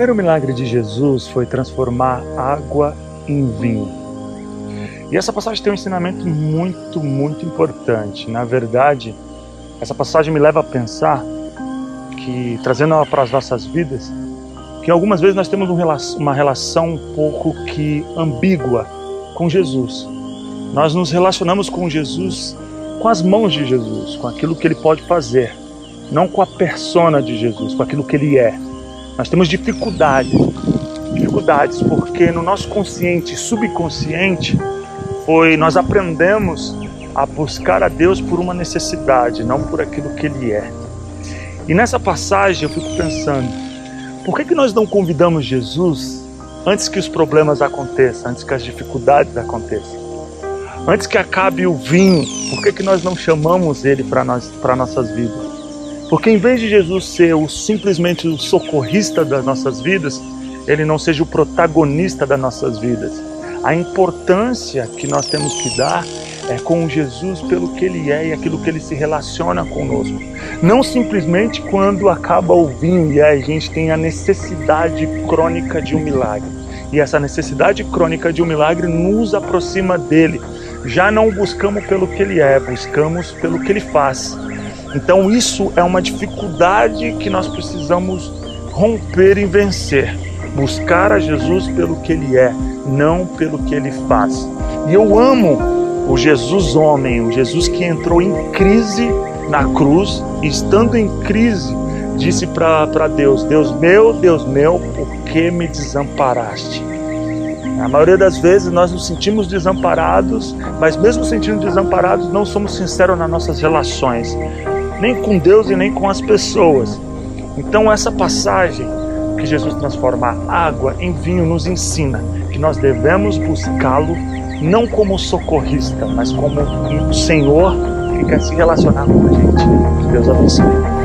primeiro milagre de Jesus foi transformar água em vinho. E essa passagem tem um ensinamento muito, muito importante. Na verdade, essa passagem me leva a pensar que, trazendo ela para as nossas vidas, que algumas vezes nós temos uma relação um pouco que ambígua com Jesus. Nós nos relacionamos com Jesus com as mãos de Jesus, com aquilo que ele pode fazer, não com a persona de Jesus, com aquilo que ele é. Nós temos dificuldades, dificuldades porque no nosso consciente, subconsciente, foi nós aprendemos a buscar a Deus por uma necessidade, não por aquilo que ele é. E nessa passagem eu fico pensando, por que, que nós não convidamos Jesus antes que os problemas aconteçam, antes que as dificuldades aconteçam? Antes que acabe o vinho, por que, que nós não chamamos ele para nossas vidas? Porque em vez de Jesus ser o, simplesmente o socorrista das nossas vidas, ele não seja o protagonista das nossas vidas. A importância que nós temos que dar é com Jesus pelo que ele é e aquilo que ele se relaciona conosco. Não simplesmente quando acaba o vinho e a gente tem a necessidade crônica de um milagre. E essa necessidade crônica de um milagre nos aproxima dele já não buscamos pelo que ele é, buscamos pelo que ele faz. Então isso é uma dificuldade que nós precisamos romper e vencer. Buscar a Jesus pelo que ele é, não pelo que ele faz. E eu amo o Jesus homem, o Jesus que entrou em crise na cruz, e estando em crise, disse para Deus: Deus meu, Deus meu, por que me desamparaste? A maioria das vezes nós nos sentimos desamparados, mas mesmo sentindo desamparados, não somos sinceros nas nossas relações, nem com Deus e nem com as pessoas. Então, essa passagem que Jesus transforma água em vinho nos ensina que nós devemos buscá-lo não como socorrista, mas como um Senhor que quer se relacionar com a gente. Deus abençoe.